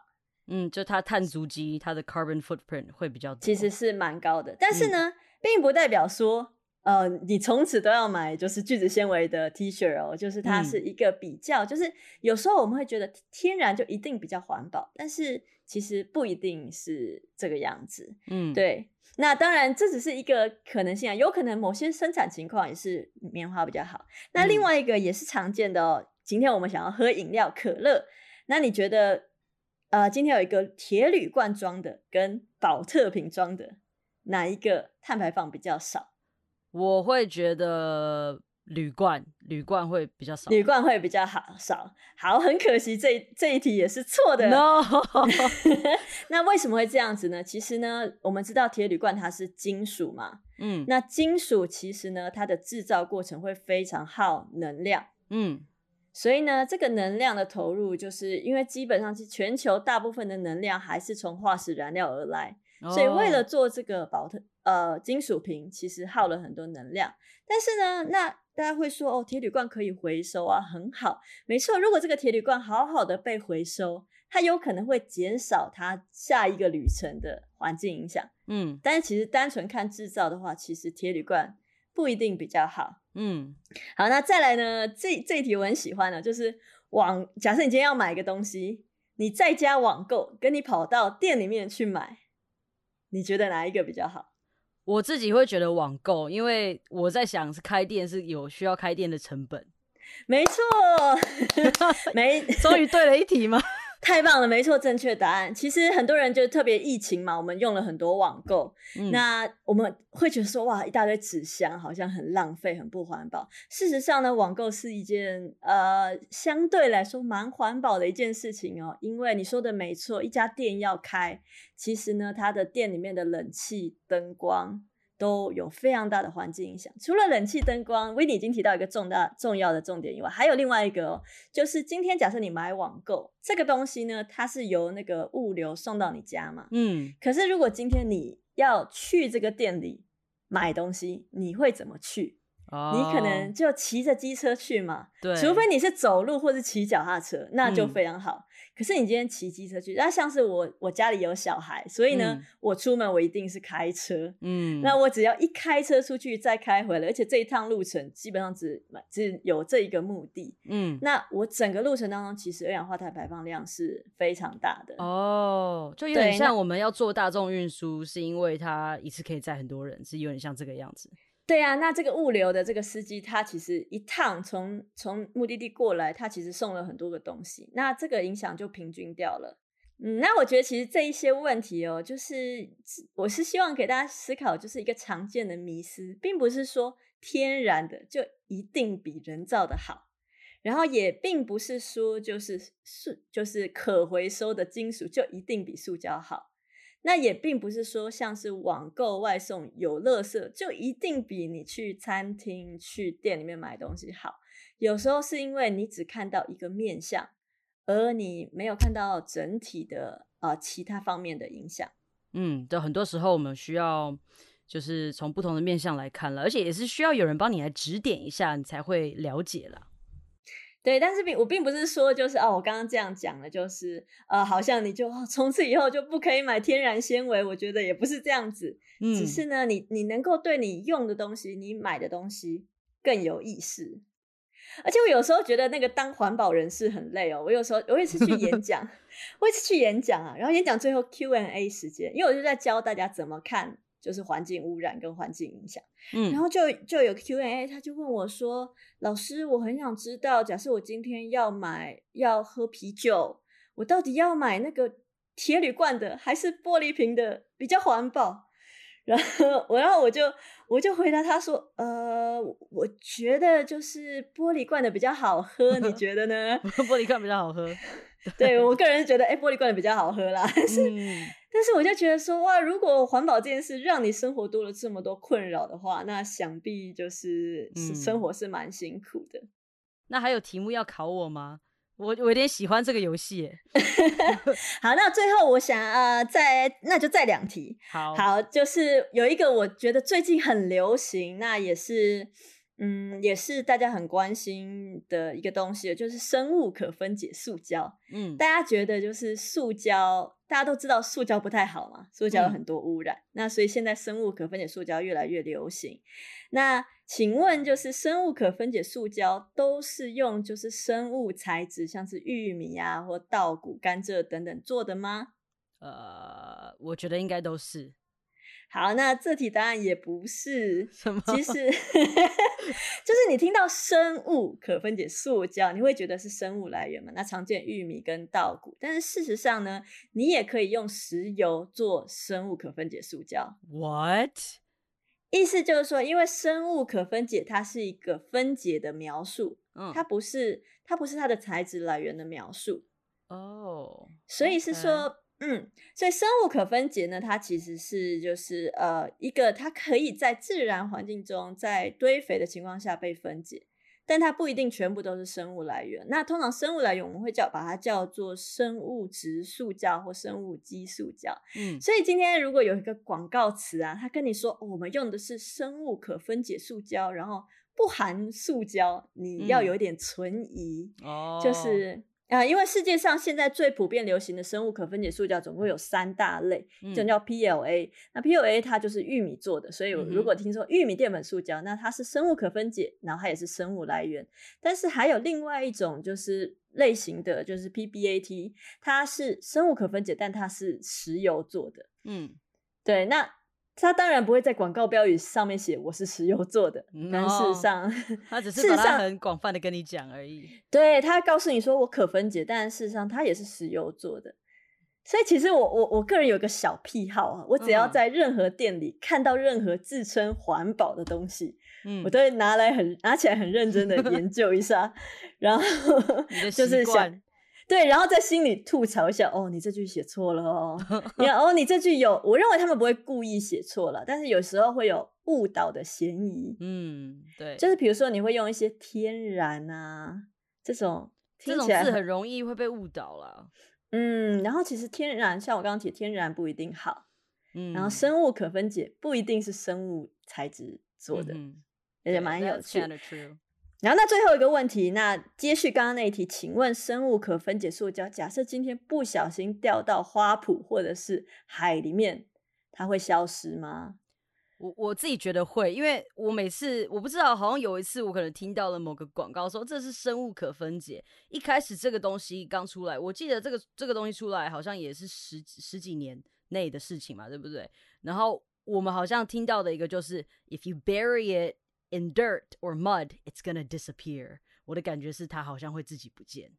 S1: 嗯，就它碳足迹，它的 carbon footprint 会比较多。
S2: 其实是蛮高的。但是
S1: 嗯
S2: 呢，并不代表说，呃，你从此都要买就是聚酯纤维的 T 恤哦，就是它是
S1: 嗯
S2: 一个比较，就是有时候我们会觉得天然就一定比较环保，但是其实不一定是这个样子。
S1: 嗯，
S2: 对，那当然这只是一个可能性啊，有可能某些生产情况也是棉花比较好。那另
S1: 嗯
S2: 外一个也是常见的哦，今天我们想要喝饮料可乐，那你觉得，呃，今天有一个铁铝罐装的跟保特瓶装的，哪一个碳排放比较少？
S1: 我会觉得铝罐铝罐会比较少。
S2: 铝罐会比较好少。好，很可惜这一这一题也是错的。
S1: No，
S2: 那为什么会这样子呢？其实呢，我们知道铁铝罐它是金属嘛，
S1: 嗯
S2: 那金属其实呢，它的制造过程会非常耗能量，
S1: 嗯
S2: 所以呢，这个能量的投入，就是因为基本上是全球大部分的能量还是从化石燃料而来，所以为了
S1: 哦
S2: 做这个保特呃金属瓶，其实耗了很多能量。但是呢，那大家会说哦，铁铝罐可以回收啊，很好，没错。如果这个铁铝罐好好的被回收，它有可能会减少它下一个旅程的环境影响。
S1: 嗯
S2: 但是其实单纯看制造的话，其实铁铝罐不一定比较好。
S1: 嗯
S2: 好，那再来呢？这这一题我很喜欢的，就是网。假设你今天要买一个东西，你在家网购，跟你跑到店里面去买，你觉得哪一个比较好？
S1: 我自己会觉得网购，因为我在想是开店是有需要开店的成本。
S2: 没错，没
S1: 终于对了一题吗？
S2: 太棒了，没错，正确答案。其实很多人就特别疫情嘛，我们用了很多网购，
S1: 嗯
S2: 那我们会觉得说哇，一大堆纸箱好像很浪费，很不环保。事实上呢，网购是一件呃相对来说蛮环保的一件事情哦，因为你说的没错，一家店要开，其实呢，它的店里面的冷气、灯光。都有非常大的环境影响。除了冷气、灯光，维尼已经提到一个重大重要的重点以外，还有另外一个哦，就是今天假设你买网购这个东西呢，它是由那个物流送到你家嘛。
S1: 嗯，
S2: 可是如果今天你要去这个店里买东西，你会怎么去？你可能
S1: 哦
S2: 就骑着机车去嘛，
S1: 对，
S2: 除非你是走路或是骑脚踏车，那就
S1: 嗯
S2: 非常好。可是你今天骑机车去，那像是我我家里有小孩，所以呢，
S1: 嗯
S2: 我出门我一定是开车。
S1: 嗯，
S2: 那我只要一开车出去，再开回来，而且这一趟路程基本上只只有这一个目的。
S1: 嗯
S2: 那我整个路程当中，其实二氧化碳排放量是非常大的。
S1: 哦，就有点像我们要做大众运输，是因为它一次可以载很多人，是有点像这个样子。
S2: 对啊，那这个物流的这个司机，他其实一趟从从目的地过来，他其实送了很多个东西，那这个影响就平均掉了。嗯，那我觉得其实这一些问题哦，就是我是希望给大家思考，就是一个常见的迷思，并不是说天然的就一定比人造的好，然后也并不是说就是塑就是可回收的金属就一定比塑胶好。那也并不是说像是网购外送有垃圾就一定比你去餐厅去店里面买东西好。有时候是因为你只看到一个面相，而你没有看到整体的呃其他方面的影响。
S1: 嗯，对，很多时候我们需要就是从不同的面相来看了，而且也是需要有人帮你来指点一下，你才会了解了。
S2: 对，但是并我并不是说就是哦，我刚刚这样讲了，就是呃，好像你就哦从此以后就不可以买天然纤维，我觉得也不是这样子，
S1: 嗯，
S2: 只是呢，你你能够对你用的东西、你买的东西更有意识。而且我有时候觉得那个当环保人士很累哦。我有时候我有一次去演 讲，我有一次去演讲啊，然后演讲最后 Q&A 时间，因为我就在教大家怎么看就是环境污染跟环境影响。嗯然
S1: 嗯
S2: 后就就有 Q&A，他就问我说：“老师，我很想知道，假设我今天要买要喝啤酒，我到底要买那个铁铝罐的还是玻璃瓶的比较环保？”然后我，然后我就我就回答他说：“呃，我觉得就是玻璃罐的比较好喝，你 觉得呢
S1: 玻璃罐比较好喝。？”
S2: 对我个人是觉得，哎，玻璃罐的比较好喝啦。但是
S1: 嗯，
S2: 但是我就觉得说，哇，如果环保这件事让你生活多了这么多困扰的话，那想必就是生活是蛮辛苦的。
S1: 那还有题目要考我吗？我我有点喜欢这个游戏耶。
S2: 好，那最后我想呃，再那就再两题。
S1: 好，
S2: 好，就是有一个我觉得最近很流行，那也是嗯，也是大家很关心的一个东西，就是生物可分解塑胶。
S1: 嗯
S2: 大家觉得就是塑胶，大家都知道塑胶不太好嘛，塑胶有
S1: 嗯
S2: 很多污染，那所以现在生物可分解塑胶越来越流行。那请问，就是生物可分解塑胶都是用就是生物材质，像是玉米啊或稻谷、甘蔗等等做的吗？
S1: 呃，我觉得应该都是
S2: 好，那这题答案也不是。
S1: 什么？
S2: 其实 就是你听到生物可分解塑胶，你会觉得是生物来源嘛？那常见玉米跟稻谷，但是事实上呢，你也可以用石油做生物可分解塑胶。
S1: What？
S2: 意思就是说，因为生物可分解，它是一个分解的描述，
S1: 嗯，
S2: 它不是它不是它的材质来源的描述，
S1: 哦，
S2: 所以是说。嗯，所以生物可分解呢，它其实是就是呃一个它可以在自然环境中在堆肥的情况下被分解，但它不一定全部都是生物来源。那通常生物来源我们会叫把它叫做生物质塑胶或生物基塑胶。
S1: 嗯
S2: 所以今天如果有一个广告词啊，他跟你说、哦我们用的是生物可分解塑胶，然后不含塑胶，你要
S1: 嗯
S2: 有一点存疑。
S1: 哦，
S2: 就是啊、因为世界上现在最普遍流行的生物可分解塑胶总共有三大类，一种
S1: 嗯
S2: 叫 PLA，、那 PLA 它就是玉米做的，所以如果听说玉米淀粉塑胶，那它是生物可分解，然后它也是生物来源。但是还有另外一种就是类型的，就是 PBAT，它是生物可分解，但它是石油做的。
S1: 嗯
S2: 对，那他当然不会在广告标语上面写我是石油做的，但事实上，
S1: 他只 是把它很广泛的跟你讲而已。
S2: 对他告诉你说我可分解，但事实上它也是石油做的。所以其实我我我个人有个小癖好啊，我只要在任何店里看到任何自称环保的东西，嗯，我都会拿来很拿起来很认真的研究一下，然后就是想。对，然后在心里吐槽一下，哦，你这句写错了哦，你看，哦，你这句有，我认为他们不会故意写错了，但是有时候会有误导的嫌疑。
S1: 嗯，对，
S2: 就是比如说你会用一些天然啊这种，
S1: 这种字很容易会被误导了。
S2: 嗯，然后其实天然，像我刚刚提，天然不一定好，嗯，然后生物可分解不一定是生物材质做的，也蛮有趣。然后那最后一个问题，那接续刚刚那一题，请问生物可分解塑胶，假设今天不小心掉到花圃或者是海里面，它会消失吗？
S1: 我我自己觉得会，因为我每次我不知道，好像有一次我可能听到了某个广告说这是生物可分解，一开始这个东西刚出来，我记得这个这个东西出来好像也是十十几年内的事情嘛，对不对？然后我们好像听到的一个就是 if you bury it。In dirt or mud, it's gonna disappear. 我的感觉是它好像会自己不见。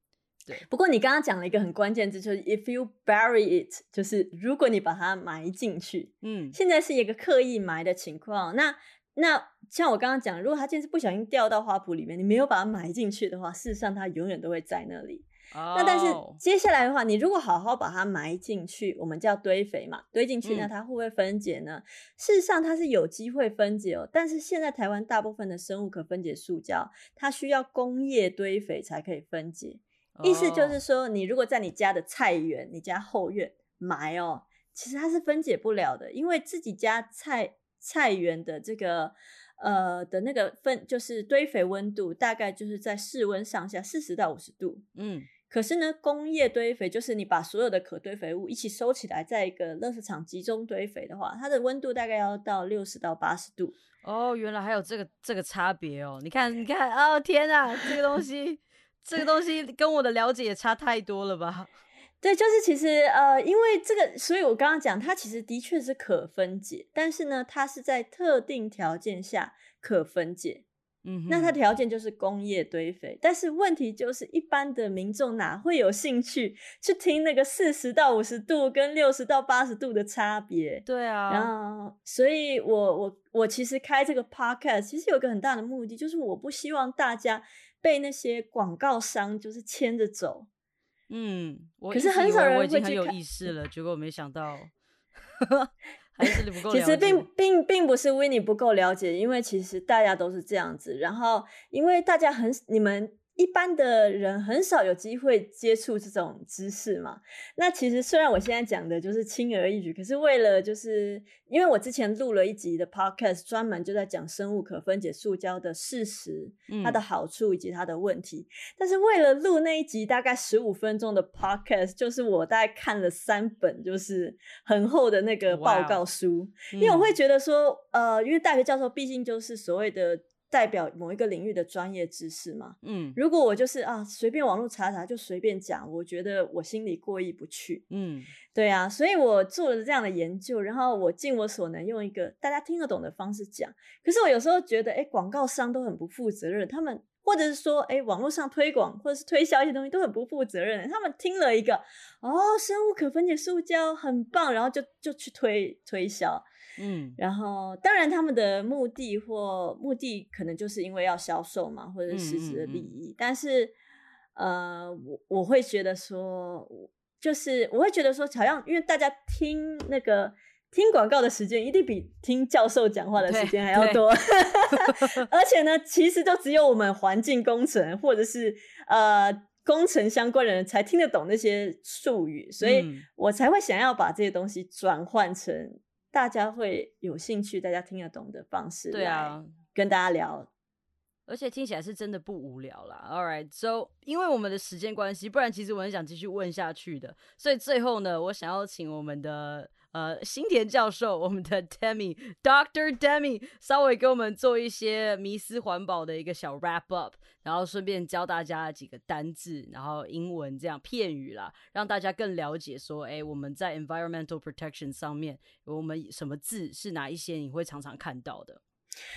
S1: 对，
S2: 不过你刚刚讲了一个很关键字，就是 if you bury it，就是如果你把它埋进去。嗯，现在是一个刻意埋的情况。那那像我刚刚讲，如果它今天是不小心掉到花圃里面，你没有把它埋进去的话，事实上它永远都会在那里。那但是接下来的话，你如果好好把它埋进去，我们叫堆肥嘛，堆进去呢，它会不会分解呢？事实上它是有机会分解哦，但是现在台湾大部分的生物可分解塑胶，它需要工业堆肥才可以分解。意思就是说，你如果在你家的菜园、你家后院埋哦，其实它是分解不了的，因为自己家菜菜园的这个呃的那个分，就是堆肥温度大概就是在室温上下四十到五十度，嗯。可是呢，工业堆肥就是你把所有的可堆肥物一起收起来，在一个垃圾场集中堆肥的话，它的温度大概要到六十到八十度。
S1: 哦，原来还有这个这个差别哦！你看，你看，哦天啊，这个东西，这个东西跟我的了解也差太多了吧？
S2: 对，就是其实呃，因为这个，所以我刚刚讲，它其实的确是可分解，但是呢，它是在特定条件下可分解。嗯，那它条件就是工业堆肥，但是问题就是一般的民众哪会有兴趣去听那个四十到五十度跟六十到八十度的差别？
S1: 对啊，
S2: 然后，所以我我我其实开这个 podcast 其实有个很大的目的，就是我不希望大家被那些广告商就是牵着走。
S1: 嗯，
S2: 可是很少人会
S1: 很有意识了，结果没想到。
S2: 其实并并并不是 w i n n 不够了解，因为其实大家都是这样子。然后，因为大家很你们。一般的人很少有机会接触这种知识嘛。那其实虽然我现在讲的就是轻而易举，可是为了就是因为我之前录了一集的 podcast，专门就在讲生物可分解塑胶的事实、它的好处以及它的问题。但是为了录那一集大概十五分钟的 podcast，就是我大概看了三本就是很厚的那个报告书，因为我会觉得说，呃，因为大学教授毕竟就是所谓的。代表某一个领域的专业知识嘛？嗯，如果我就是啊，随便网络查查就随便讲，我觉得我心里过意不去。嗯，对啊，所以我做了这样的研究，然后我尽我所能用一个大家听得懂的方式讲。可是我有时候觉得，哎，广告商都很不负责任，他们或者是说，哎，网络上推广或者是推销一些东西都很不负责任。他们听了一个哦，生物可分解塑胶很棒，然后就就去推推销。嗯，然后当然他们的目的或目的可能就是因为要销售嘛，或者是实质的利益。但是，呃，我我会觉得说，就是我会觉得说，好像因为大家听那个听广告的时间一定比听教授讲话的时间还要多，而且呢，其实就只有我们环境工程或者是呃工程相关的人才听得懂那些术语，所以我才会想要把这些东西转换成。大家会有兴趣，大家听得懂的方式，
S1: 对啊，
S2: 跟大家聊，
S1: 而且听起来是真的不无聊啦。All right，so 因为我们的时间关系，不然其实我很想继续问下去的。所以最后呢，我想要请我们的呃新田教授，我们的 Demi Doctor Demi，稍微给我们做一些迷思环保的一个小 wrap up，然后顺便教大家几个单字，然后英文这样片语啦，让大家更了解说，哎，我们在 environmental protection 上面，我们什么字是哪一些你会常常看到的。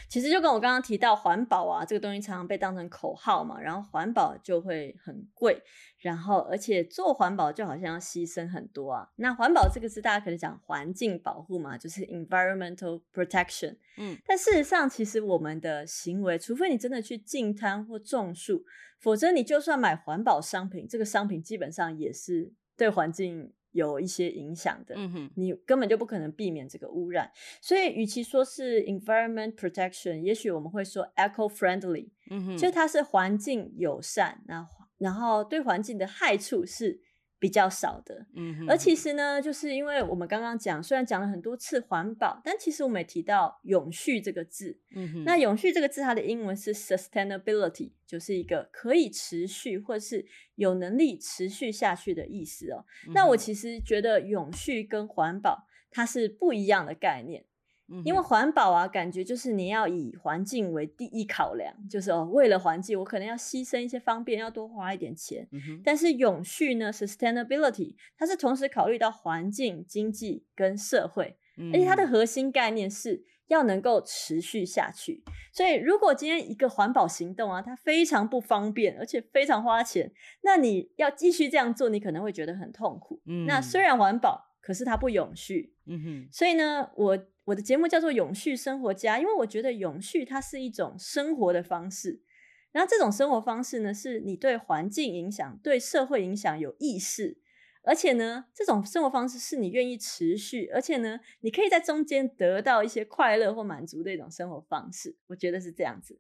S2: 其实就跟我刚刚提到环保啊，这个东西常常被当成口号嘛，然后环保就会很贵，然后而且做环保就好像要牺牲很多啊。那环保这个字，大家可能讲环境保护嘛，就是 environmental protection。嗯，但事实上，其实我们的行为，除非你真的去净滩或种树，否则你就算买环保商品，这个商品基本上也是对环境。有一些影响的，你根本就不可能避免这个污染，所以与其说是 environment protection，也许我们会说 eco friendly，嗯就它是环境友善，那然后对环境的害处是。比较少的，嗯，而其实呢，就是因为我们刚刚讲，虽然讲了很多次环保，但其实我们也提到永续这个字，嗯哼，那永续这个字它的英文是 sustainability，就是一个可以持续或是有能力持续下去的意思哦。那我其实觉得永续跟环保它是不一样的概念。因为环保啊，感觉就是你要以环境为第一考量，就是哦，为了环境，我可能要牺牲一些方便，要多花一点钱。但是永续呢，sustainability，它是同时考虑到环境、经济跟社会，而且它的核心概念是要能够持续下去。所以，如果今天一个环保行动啊，它非常不方便，而且非常花钱，那你要继续这样做，你可能会觉得很痛苦。那虽然环保，可是它不永续。嗯哼，所以呢，我。我的节目叫做《永续生活家》，因为我觉得永续它是一种生活的方式。然后这种生活方式呢，是你对环境影响、对社会影响有意识，而且呢，这种生活方式是你愿意持续，而且呢，你可以在中间得到一些快乐或满足的一种生活方式。我觉得是这样子。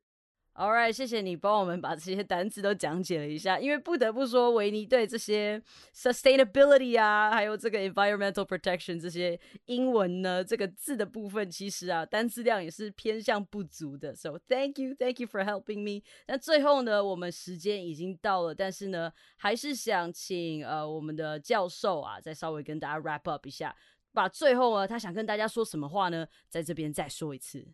S1: All right，谢谢你帮我们把这些单词都讲解了一下。因为不得不说，维尼对这些 sustainability 啊，还有这个 environmental protection 这些英文呢，这个字的部分，其实啊，单词量也是偏向不足的。So thank you, thank you for helping me。那最后呢，我们时间已经到了，但是呢，还是想请呃我们的教授啊，再稍微跟大家 wrap up 一下，把最后呢，他想跟大家说什么话呢，在这边再说一次。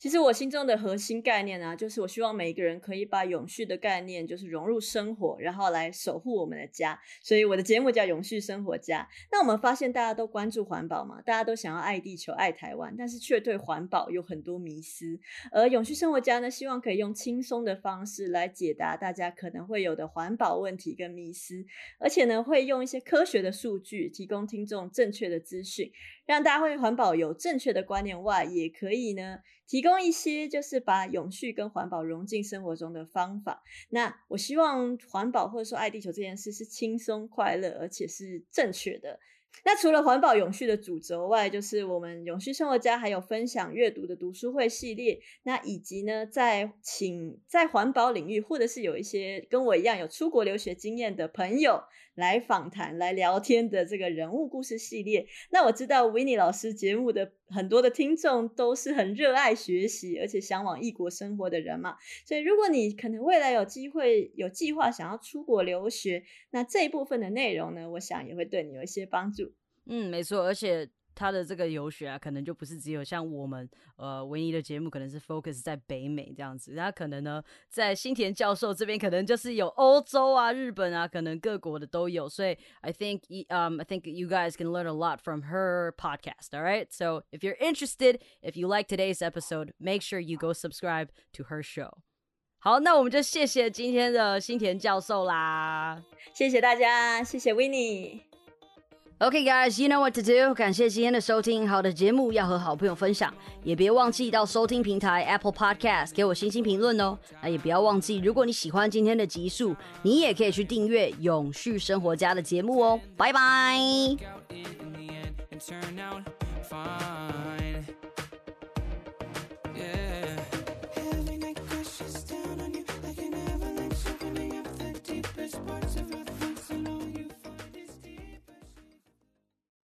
S2: 其实我心中的核心概念啊，就是我希望每一个人可以把永续的概念，就是融入生活，然后来守护我们的家。所以我的节目叫《永续生活家》。那我们发现大家都关注环保嘛，大家都想要爱地球、爱台湾，但是却对环保有很多迷思。而《永续生活家》呢，希望可以用轻松的方式来解答大家可能会有的环保问题跟迷思，而且呢，会用一些科学的数据提供听众正确的资讯。让大家会环保有正确的观念外，也可以呢提供一些就是把永续跟环保融进生活中的方法。那我希望环保或者说爱地球这件事是轻松快乐，而且是正确的。那除了环保永续的主轴外，就是我们永续生活家还有分享阅读的读书会系列，那以及呢，在请在环保领域或者是有一些跟我一样有出国留学经验的朋友来访谈、来聊天的这个人物故事系列。那我知道 Winny 老师节目的很多的听众都是很热爱学习，而且向往异国生活的人嘛，所以如果你可能未来有机会、有计划想要出国留学，那这一部分的内容呢，我想也会对你有一些帮助。
S1: 嗯，没错，而且他的这个游学啊，可能就不是只有像我们呃唯一的节目，可能是 focus 在北美这样子。他可能呢，在新田教授这边，可能就是有欧洲啊、日本啊，可能各国的都有。所以 I think um I think you guys can learn a lot from her podcast. All right, so if you're interested, if you like today's episode, make sure you go subscribe to her show. 好，那我们就谢谢今天的新田教授啦，
S2: 谢谢大家，谢谢 Winnie。
S1: Okay, guys, you know what to do. 感谢今天的收听，好的节目要和好朋友分享，也别忘记到收听平台 Apple Podcast 给我星星评论哦。那也不要忘记，如果你喜欢今天的集数，你也可以去订阅永续生活家的节目哦。拜拜。